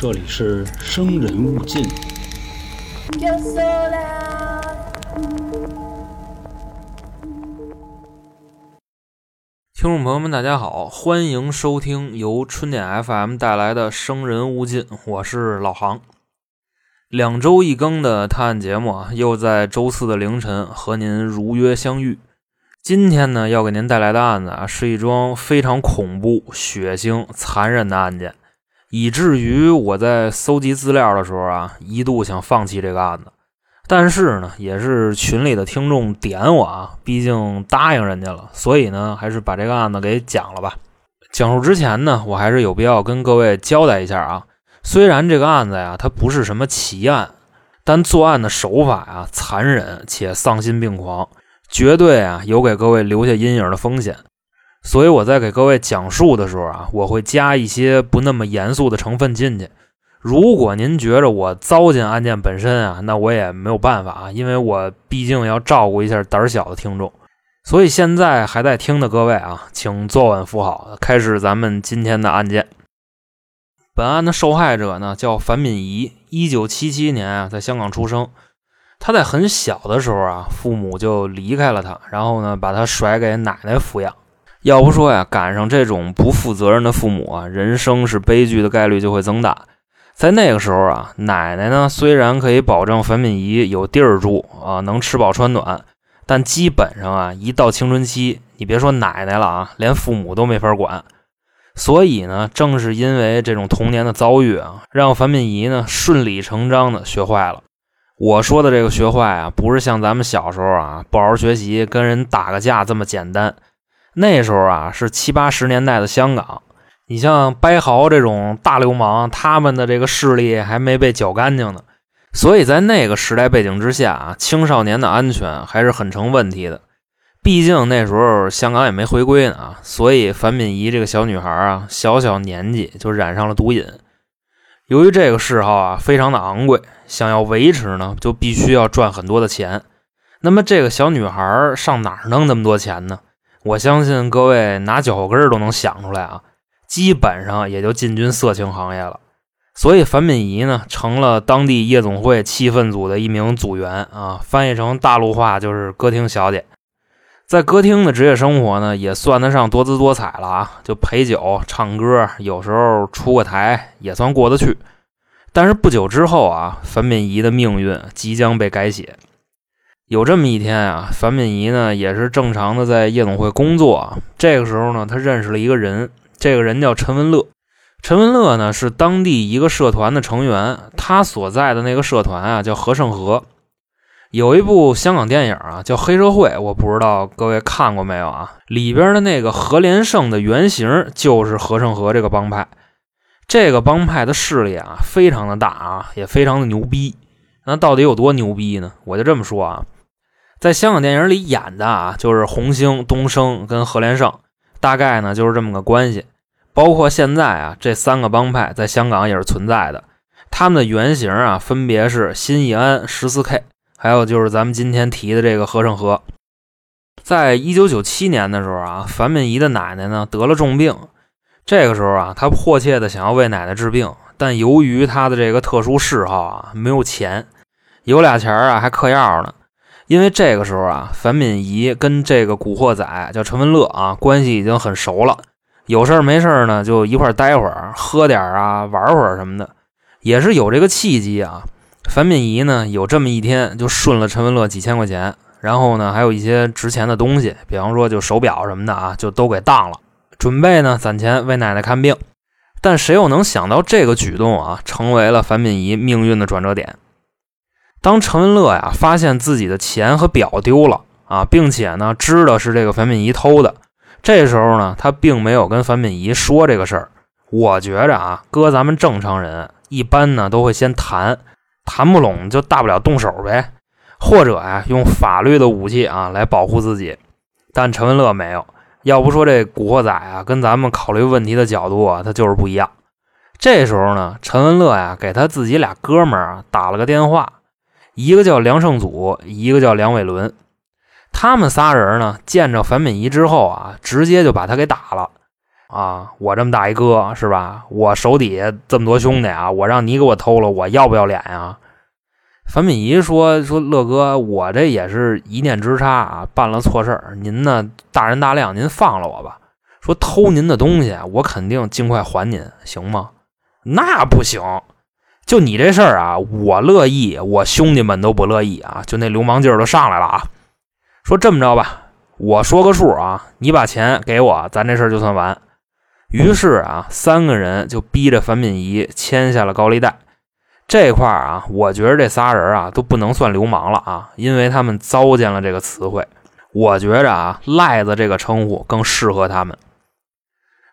这里是生人勿近。听众朋友们，大家好，欢迎收听由春点 FM 带来的《生人勿近》，我是老航。两周一更的探案节目啊，又在周四的凌晨和您如约相遇。今天呢，要给您带来的案子啊，是一桩非常恐怖、血腥、残忍的案件，以至于我在搜集资料的时候啊，一度想放弃这个案子。但是呢，也是群里的听众点我啊，毕竟答应人家了，所以呢，还是把这个案子给讲了吧。讲述之前呢，我还是有必要跟各位交代一下啊。虽然这个案子呀，它不是什么奇案，但作案的手法呀，残忍且丧心病狂，绝对啊有给各位留下阴影的风险。所以我在给各位讲述的时候啊，我会加一些不那么严肃的成分进去。如果您觉着我糟践案件本身啊，那我也没有办法啊，因为我毕竟要照顾一下胆小的听众。所以现在还在听的各位啊，请坐稳扶好，开始咱们今天的案件。本案的受害者呢叫樊敏仪，一九七七年啊在香港出生。他在很小的时候啊，父母就离开了他，然后呢把他甩给奶奶抚养。要不说呀，赶上这种不负责任的父母啊，人生是悲剧的概率就会增大。在那个时候啊，奶奶呢虽然可以保证樊敏仪有地儿住啊，能吃饱穿暖，但基本上啊，一到青春期，你别说奶奶了啊，连父母都没法管。所以呢，正是因为这种童年的遭遇啊，让樊敏仪呢顺理成章的学坏了。我说的这个学坏啊，不是像咱们小时候啊不好好学习，跟人打个架这么简单。那时候啊，是七八十年代的香港。你像掰豪这种大流氓，他们的这个势力还没被搅干净呢，所以在那个时代背景之下啊，青少年的安全还是很成问题的。毕竟那时候香港也没回归呢啊，所以樊敏仪这个小女孩啊，小小年纪就染上了毒瘾。由于这个嗜好啊非常的昂贵，想要维持呢，就必须要赚很多的钱。那么这个小女孩上哪儿弄那么多钱呢？我相信各位拿脚后跟都能想出来啊。基本上也就进军色情行业了，所以樊敏仪呢成了当地夜总会气氛组的一名组员啊，翻译成大陆话就是歌厅小姐。在歌厅的职业生活呢，也算得上多姿多彩了啊，就陪酒、唱歌，有时候出个台也算过得去。但是不久之后啊，樊敏仪的命运即将被改写。有这么一天啊，樊敏仪呢也是正常的在夜总会工作，这个时候呢，她认识了一个人。这个人叫陈文乐，陈文乐呢是当地一个社团的成员，他所在的那个社团啊叫和盛和。有一部香港电影啊叫《黑社会》，我不知道各位看过没有啊？里边的那个何连胜的原型就是和盛和这个帮派。这个帮派的势力啊非常的大啊，也非常的牛逼。那到底有多牛逼呢？我就这么说啊，在香港电影里演的啊就是红星、东升跟何连胜。大概呢就是这么个关系，包括现在啊这三个帮派在香港也是存在的，他们的原型啊分别是新义安、十四 K，还有就是咱们今天提的这个和盛和。在一九九七年的时候啊，樊敏仪的奶奶呢得了重病，这个时候啊她迫切的想要为奶奶治病，但由于她的这个特殊嗜好啊没有钱，有俩钱啊还嗑药呢。因为这个时候啊，樊敏仪跟这个古惑仔叫陈文乐啊，关系已经很熟了。有事儿没事儿呢，就一块儿待会儿，喝点儿啊，玩会儿什么的。也是有这个契机啊，樊敏仪呢有这么一天就顺了陈文乐几千块钱，然后呢还有一些值钱的东西，比方说就手表什么的啊，就都给当了，准备呢攒钱为奶奶看病。但谁又能想到这个举动啊，成为了樊敏仪命运的转折点。当陈文乐呀发现自己的钱和表丢了啊，并且呢知道是这个樊敏仪偷的，这时候呢他并没有跟樊敏仪说这个事儿。我觉着啊，搁咱们正常人一般呢都会先谈，谈不拢就大不了动手呗，或者呀用法律的武器啊来保护自己。但陈文乐没有，要不说这古惑仔啊跟咱们考虑问题的角度啊他就是不一样。这时候呢，陈文乐呀给他自己俩哥们儿啊打了个电话。一个叫梁胜祖，一个叫梁伟伦，他们仨人呢见着樊敏仪之后啊，直接就把他给打了。啊！我这么大一哥是吧？我手底下这么多兄弟啊，我让你给我偷了，我要不要脸呀？樊敏仪说：“说乐哥，我这也是一念之差啊，办了错事儿。您呢，大人大量，您放了我吧。说偷您的东西，我肯定尽快还您，行吗？那不行，就你这事儿啊，我乐意，我兄弟们都不乐意啊，就那流氓劲儿都上来了啊。说这么着吧，我说个数啊，你把钱给我，咱这事儿就算完。于是啊，三个人就逼着樊敏仪签下了高利贷。”这块儿啊，我觉得这仨人啊都不能算流氓了啊，因为他们糟践了这个词汇。我觉着啊，赖子这个称呼更适合他们。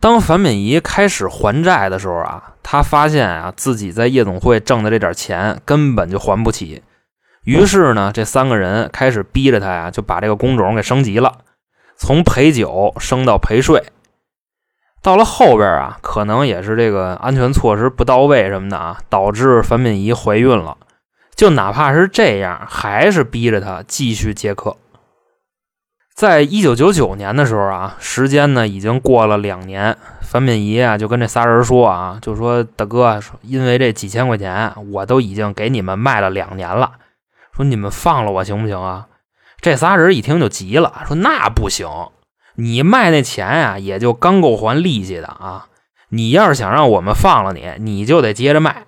当樊敏仪开始还债的时候啊，他发现啊自己在夜总会挣的这点钱根本就还不起。于是呢，这三个人开始逼着他呀，就把这个工种给升级了，从陪酒升到陪睡。到了后边啊，可能也是这个安全措施不到位什么的啊，导致樊敏仪怀孕了。就哪怕是这样，还是逼着她继续接客。在一九九九年的时候啊，时间呢已经过了两年，樊敏仪啊就跟这仨人说啊，就说大哥，因为这几千块钱，我都已经给你们卖了两年了，说你们放了我行不行啊？这仨人一听就急了，说那不行。你卖那钱呀，也就刚够还利息的啊！你要是想让我们放了你，你就得接着卖。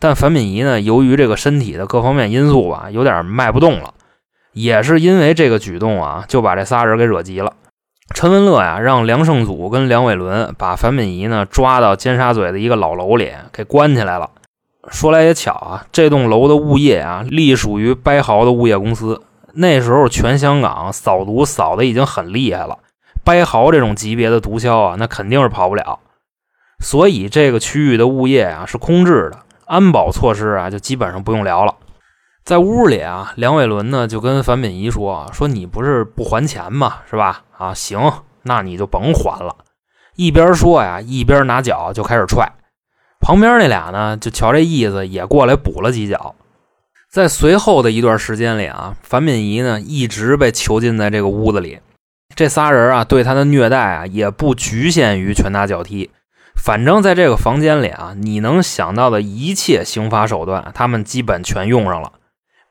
但樊敏仪呢，由于这个身体的各方面因素吧，有点卖不动了。也是因为这个举动啊，就把这仨人给惹急了。陈文乐呀，让梁胜祖跟梁伟伦把樊敏仪呢抓到尖沙咀的一个老楼里给关起来了。说来也巧啊，这栋楼的物业啊，隶属于掰豪的物业公司。那时候全香港扫毒扫的已经很厉害了。掰豪这种级别的毒枭啊，那肯定是跑不了，所以这个区域的物业啊是空置的，安保措施啊就基本上不用聊了。在屋里啊，梁伟伦呢就跟樊敏仪说：“说你不是不还钱吗？是吧？啊，行，那你就甭还了。”一边说呀，一边拿脚就开始踹。旁边那俩呢，就瞧这意思，也过来补了几脚。在随后的一段时间里啊，樊敏仪呢一直被囚禁在这个屋子里。这仨人啊，对他的虐待啊，也不局限于拳打脚踢。反正在这个房间里啊，你能想到的一切刑罚手段，他们基本全用上了。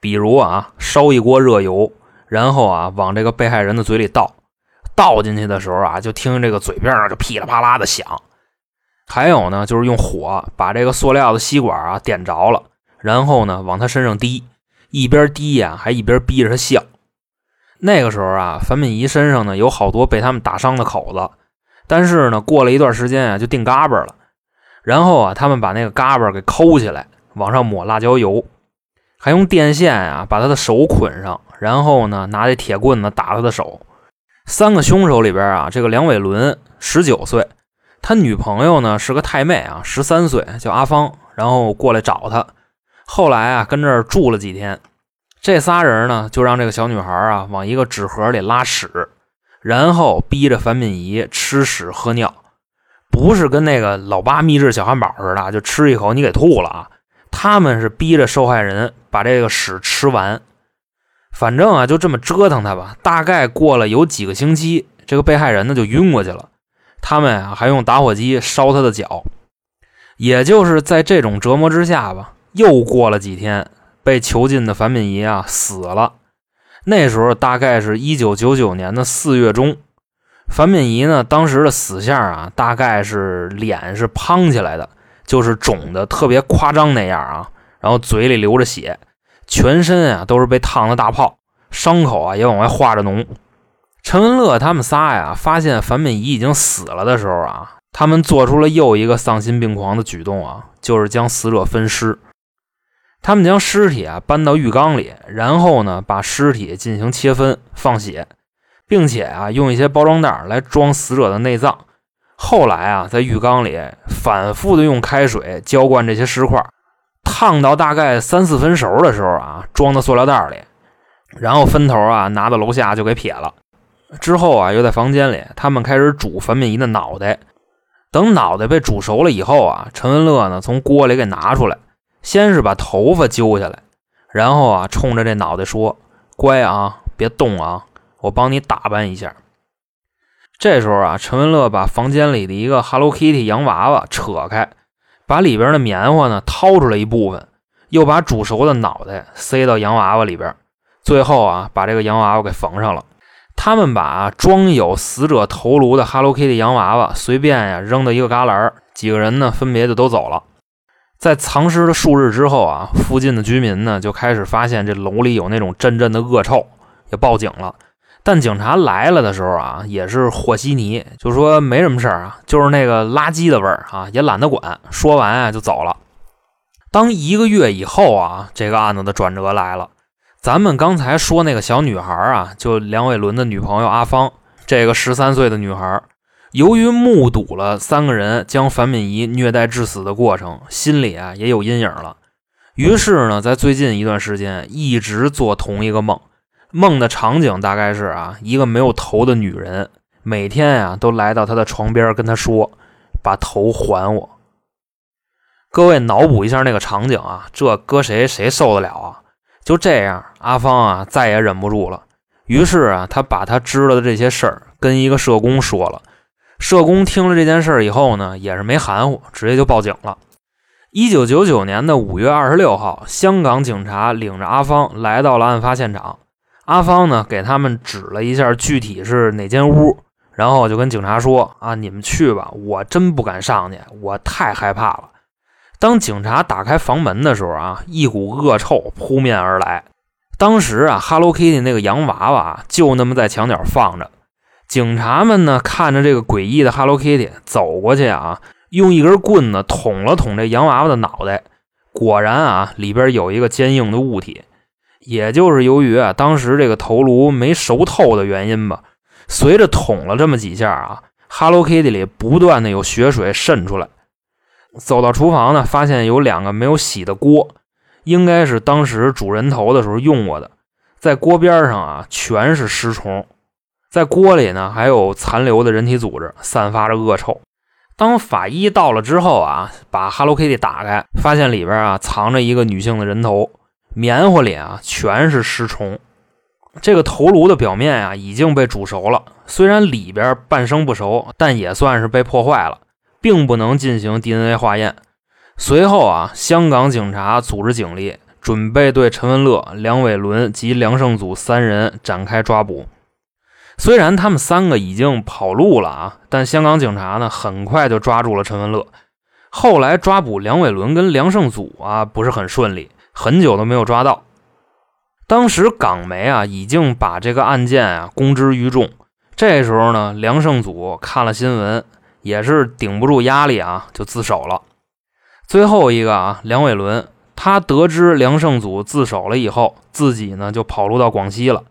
比如啊，烧一锅热油，然后啊，往这个被害人的嘴里倒，倒进去的时候啊，就听这个嘴边上就噼里啪啦的响。还有呢，就是用火把这个塑料的吸管啊点着了，然后呢，往他身上滴，一边滴呀，还一边逼着他笑。那个时候啊，樊敏仪身上呢有好多被他们打伤的口子，但是呢，过了一段时间啊，就定嘎巴了。然后啊，他们把那个嘎巴给抠起来，往上抹辣椒油，还用电线啊把他的手捆上，然后呢，拿这铁棍子打他的手。三个凶手里边啊，这个梁伟伦十九岁，他女朋友呢是个太妹啊，十三岁，叫阿芳，然后过来找他，后来啊跟这儿住了几天。这仨人呢，就让这个小女孩啊往一个纸盒里拉屎，然后逼着樊敏仪吃屎喝尿，不是跟那个老八秘制小汉堡似的，就吃一口你给吐了啊。他们是逼着受害人把这个屎吃完。反正啊，就这么折腾他吧。大概过了有几个星期，这个被害人呢就晕过去了。他们啊还用打火机烧他的脚。也就是在这种折磨之下吧，又过了几天。被囚禁的樊敏仪啊死了，那时候大概是一九九九年的四月中。樊敏仪呢，当时的死相啊，大概是脸是胖起来的，就是肿的特别夸张那样啊，然后嘴里流着血，全身啊都是被烫的大泡，伤口啊也往外化着脓。陈文乐他们仨呀，发现樊敏仪已经死了的时候啊，他们做出了又一个丧心病狂的举动啊，就是将死者分尸。他们将尸体啊搬到浴缸里，然后呢把尸体进行切分放血，并且啊用一些包装袋来装死者的内脏。后来啊在浴缸里反复的用开水浇灌这些尸块，烫到大概三四分熟的时候啊装到塑料袋里，然后分头啊拿到楼下就给撇了。之后啊又在房间里他们开始煮樊敏仪的脑袋。等脑袋被煮熟了以后啊，陈文乐呢从锅里给拿出来。先是把头发揪下来，然后啊，冲着这脑袋说：“乖啊，别动啊，我帮你打扮一下。”这时候啊，陈文乐把房间里的一个 Hello Kitty 洋娃娃扯开，把里边的棉花呢掏出来一部分，又把煮熟的脑袋塞到洋娃娃里边，最后啊，把这个洋娃娃给缝上了。他们把装有死者头颅的 Hello Kitty 洋娃娃随便呀扔到一个旮旯，几个人呢分别就都走了。在藏尸的数日之后啊，附近的居民呢就开始发现这楼里有那种阵阵的恶臭，也报警了。但警察来了的时候啊，也是和稀泥，就说没什么事儿啊，就是那个垃圾的味儿啊，也懒得管。说完啊就走了。当一个月以后啊，这个案子的转折来了。咱们刚才说那个小女孩啊，就梁伟伦的女朋友阿芳，这个十三岁的女孩，由于目睹了三个人将樊敏仪虐待致死的过程，心里啊也有阴影了。于是呢，在最近一段时间一直做同一个梦，梦的场景大概是啊，一个没有头的女人，每天呀都来到他的床边跟他说：“把头还我。”各位脑补一下那个场景啊，这搁谁谁受得了啊？就这样，阿芳啊再也忍不住了。于是啊，他把他知道的这些事儿跟一个社工说了。社工听了这件事儿以后呢，也是没含糊，直接就报警了。一九九九年的五月二十六号，香港警察领着阿芳来到了案发现场。阿芳呢，给他们指了一下具体是哪间屋，然后就跟警察说：“啊，你们去吧，我真不敢上去，我太害怕了。”当警察打开房门的时候啊，一股恶臭扑面而来。当时啊，Hello Kitty 那个洋娃娃就那么在墙角放着。警察们呢，看着这个诡异的 Hello Kitty 走过去啊，用一根棍子捅了捅这洋娃娃的脑袋。果然啊，里边有一个坚硬的物体。也就是由于啊，当时这个头颅没熟透的原因吧，随着捅了这么几下啊，Hello Kitty 里不断的有血水渗出来。走到厨房呢，发现有两个没有洗的锅，应该是当时煮人头的时候用过的。在锅边上啊，全是尸虫，在锅里呢还有残留的人体组织，散发着恶臭。当法医到了之后啊，把 Hello Kitty 打开，发现里边啊藏着一个女性的人头，棉花里啊全是尸虫。这个头颅的表面啊已经被煮熟了，虽然里边半生不熟，但也算是被破坏了。并不能进行 DNA 化验。随后啊，香港警察组织警力，准备对陈文乐、梁伟伦及梁胜祖三人展开抓捕。虽然他们三个已经跑路了啊，但香港警察呢，很快就抓住了陈文乐。后来抓捕梁伟伦跟梁胜祖啊，不是很顺利，很久都没有抓到。当时港媒啊，已经把这个案件啊公之于众。这时候呢，梁胜祖看了新闻。也是顶不住压力啊，就自首了。最后一个啊，梁伟伦，他得知梁胜祖自首了以后，自己呢就跑路到广西了。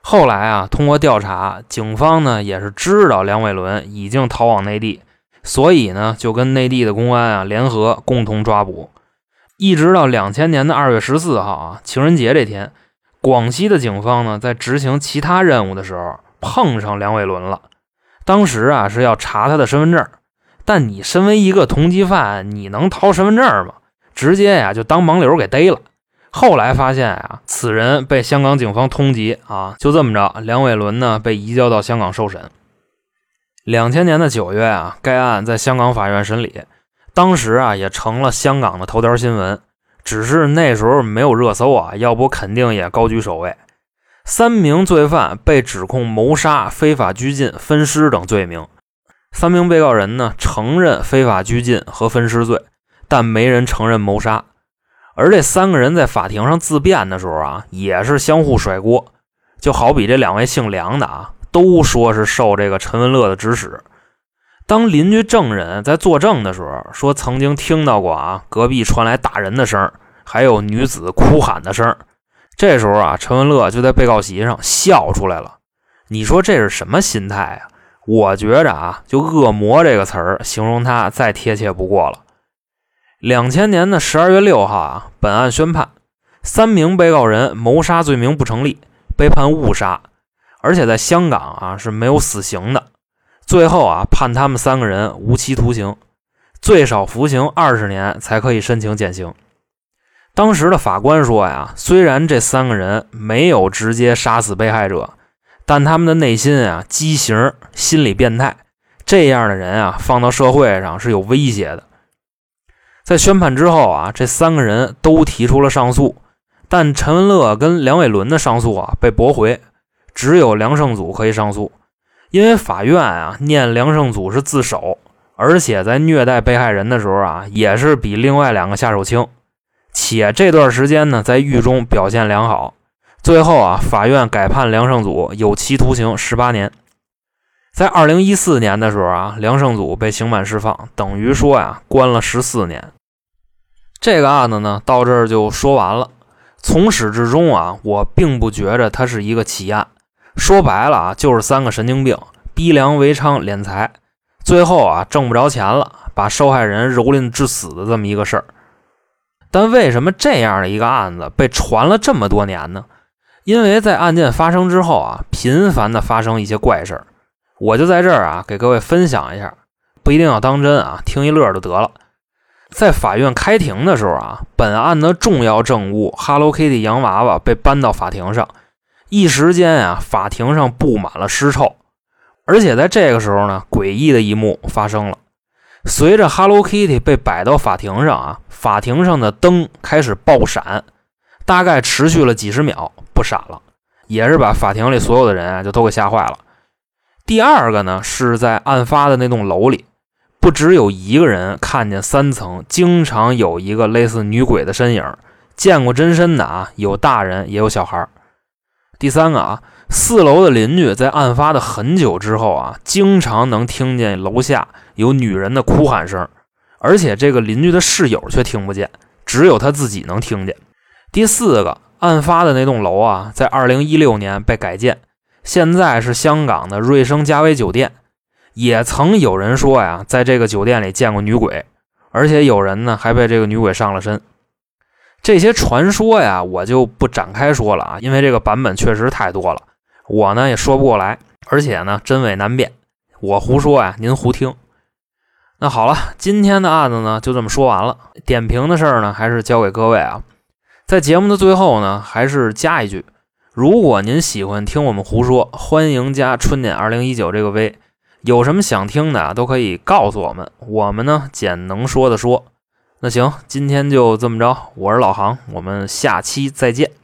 后来啊，通过调查，警方呢也是知道梁伟伦已经逃往内地，所以呢就跟内地的公安啊联合，共同抓捕。一直到两千年的二月十四号啊，情人节这天，广西的警方呢在执行其他任务的时候，碰上梁伟伦了。当时啊是要查他的身份证，但你身为一个通缉犯，你能掏身份证吗？直接呀就当盲流给逮了。后来发现啊，此人被香港警方通缉啊，就这么着，梁伟伦呢被移交到香港受审。两千年的九月啊，该案在香港法院审理，当时啊也成了香港的头条新闻，只是那时候没有热搜啊，要不肯定也高居首位。三名罪犯被指控谋杀、非法拘禁、分尸等罪名。三名被告人呢承认非法拘禁和分尸罪，但没人承认谋杀。而这三个人在法庭上自辩的时候啊，也是相互甩锅。就好比这两位姓梁的啊，都说是受这个陈文乐的指使。当邻居证人在作证的时候，说曾经听到过啊，隔壁传来打人的声还有女子哭喊的声这时候啊，陈文乐就在被告席上笑出来了。你说这是什么心态啊？我觉着啊，就“恶魔”这个词儿形容他再贴切不过了。两千年的十二月六号啊，本案宣判，三名被告人谋杀罪名不成立，被判误杀，而且在香港啊是没有死刑的。最后啊，判他们三个人无期徒刑，最少服刑二十年才可以申请减刑。当时的法官说呀，虽然这三个人没有直接杀死被害者，但他们的内心啊畸形，心理变态。这样的人啊，放到社会上是有威胁的。在宣判之后啊，这三个人都提出了上诉，但陈文乐跟梁伟伦的上诉啊被驳回，只有梁胜祖可以上诉，因为法院啊念梁胜祖是自首，而且在虐待被害人的时候啊也是比另外两个下手轻，且这段时间呢在狱中表现良好。最后啊，法院改判梁胜祖有期徒刑十八年。在二零一四年的时候啊，梁胜祖被刑满释放，等于说呀，关了十四年。这个案子呢，到这儿就说完了。从始至终啊，我并不觉着它是一个奇案。说白了啊，就是三个神经病逼良为娼敛财，最后啊挣不着钱了，把受害人蹂躏致死的这么一个事儿。但为什么这样的一个案子被传了这么多年呢？因为在案件发生之后啊，频繁的发生一些怪事儿，我就在这儿啊给各位分享一下，不一定要当真啊，听一乐就得了。在法院开庭的时候啊，本案的重要证物 Hello Kitty 洋娃娃被搬到法庭上，一时间啊，法庭上布满了尸臭，而且在这个时候呢，诡异的一幕发生了，随着 Hello Kitty 被摆到法庭上啊，法庭上的灯开始爆闪，大概持续了几十秒。不闪了，也是把法庭里所有的人啊就都给吓坏了。第二个呢，是在案发的那栋楼里，不只有一个人看见三层经常有一个类似女鬼的身影，见过真身的啊，有大人也有小孩。第三个啊，四楼的邻居在案发的很久之后啊，经常能听见楼下有女人的哭喊声，而且这个邻居的室友却听不见，只有他自己能听见。第四个。案发的那栋楼啊，在二零一六年被改建，现在是香港的瑞声嘉威酒店。也曾有人说呀，在这个酒店里见过女鬼，而且有人呢还被这个女鬼上了身。这些传说呀，我就不展开说了啊，因为这个版本确实太多了，我呢也说不过来，而且呢真伪难辨，我胡说呀，您胡听。那好了，今天的案子呢就这么说完了，点评的事儿呢还是交给各位啊。在节目的最后呢，还是加一句：如果您喜欢听我们胡说，欢迎加春点二零一九这个微，有什么想听的啊，都可以告诉我们。我们呢，捡能说的说。那行，今天就这么着。我是老航，我们下期再见。